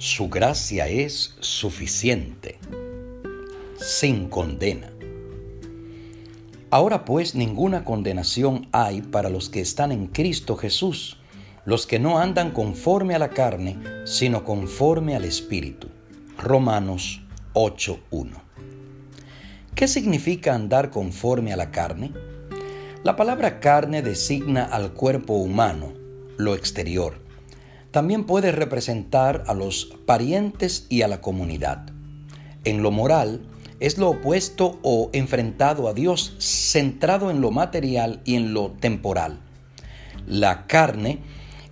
Su gracia es suficiente, sin condena. Ahora pues ninguna condenación hay para los que están en Cristo Jesús, los que no andan conforme a la carne, sino conforme al Espíritu. Romanos 8.1. ¿Qué significa andar conforme a la carne? La palabra carne designa al cuerpo humano, lo exterior también puede representar a los parientes y a la comunidad. En lo moral, es lo opuesto o enfrentado a Dios, centrado en lo material y en lo temporal. La carne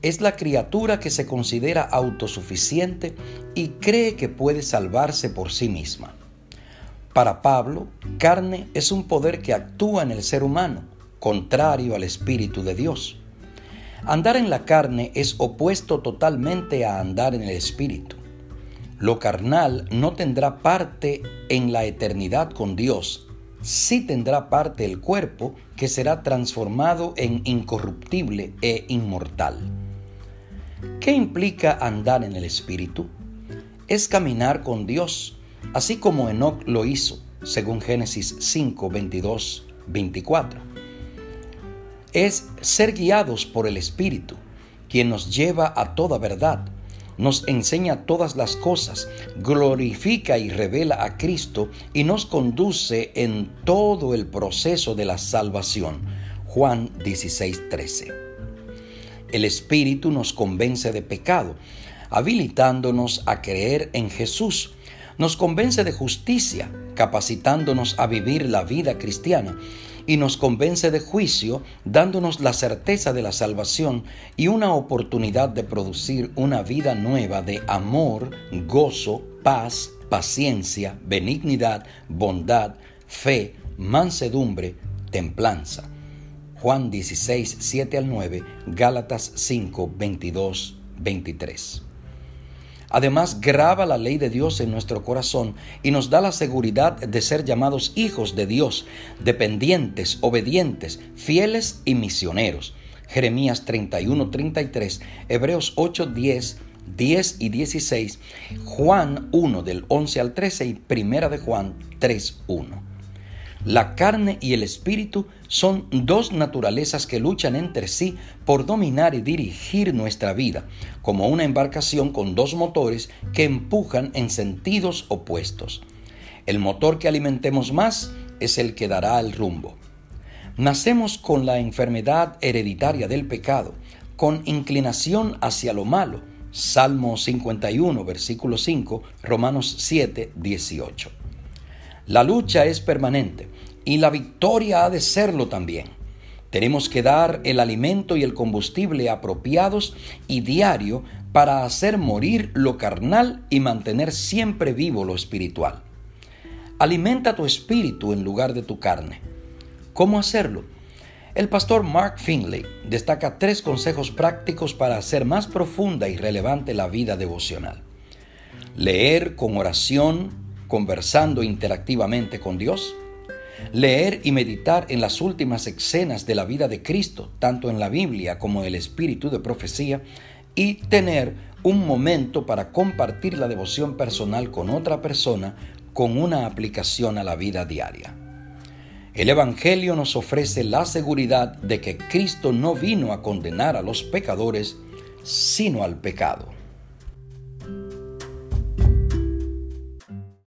es la criatura que se considera autosuficiente y cree que puede salvarse por sí misma. Para Pablo, carne es un poder que actúa en el ser humano, contrario al Espíritu de Dios. Andar en la carne es opuesto totalmente a andar en el Espíritu. Lo carnal no tendrá parte en la eternidad con Dios, sí tendrá parte el cuerpo que será transformado en incorruptible e inmortal. ¿Qué implica andar en el Espíritu? Es caminar con Dios, así como Enoch lo hizo, según Génesis 5, 22, 24 es ser guiados por el Espíritu, quien nos lleva a toda verdad, nos enseña todas las cosas, glorifica y revela a Cristo y nos conduce en todo el proceso de la salvación. Juan 16:13. El Espíritu nos convence de pecado, habilitándonos a creer en Jesús. Nos convence de justicia, capacitándonos a vivir la vida cristiana y nos convence de juicio, dándonos la certeza de la salvación y una oportunidad de producir una vida nueva de amor, gozo, paz, paciencia, benignidad, bondad, fe, mansedumbre, templanza. Juan 16, 7 al 9, Gálatas 5, 22, 23. Además, graba la ley de Dios en nuestro corazón y nos da la seguridad de ser llamados hijos de Dios, dependientes, obedientes, fieles y misioneros. Jeremías 31, 33, Hebreos 8, 10, 10 y 16, Juan 1 del 11 al 13 y Primera de Juan 3, 1. La carne y el espíritu son dos naturalezas que luchan entre sí por dominar y dirigir nuestra vida, como una embarcación con dos motores que empujan en sentidos opuestos. El motor que alimentemos más es el que dará el rumbo. Nacemos con la enfermedad hereditaria del pecado, con inclinación hacia lo malo. Salmo 51, versículo 5, Romanos 7, 18. La lucha es permanente y la victoria ha de serlo también. Tenemos que dar el alimento y el combustible apropiados y diario para hacer morir lo carnal y mantener siempre vivo lo espiritual. Alimenta tu espíritu en lugar de tu carne. ¿Cómo hacerlo? El pastor Mark Finley destaca tres consejos prácticos para hacer más profunda y relevante la vida devocional. Leer con oración, conversando interactivamente con Dios, leer y meditar en las últimas escenas de la vida de Cristo, tanto en la Biblia como en el espíritu de profecía, y tener un momento para compartir la devoción personal con otra persona con una aplicación a la vida diaria. El Evangelio nos ofrece la seguridad de que Cristo no vino a condenar a los pecadores, sino al pecado.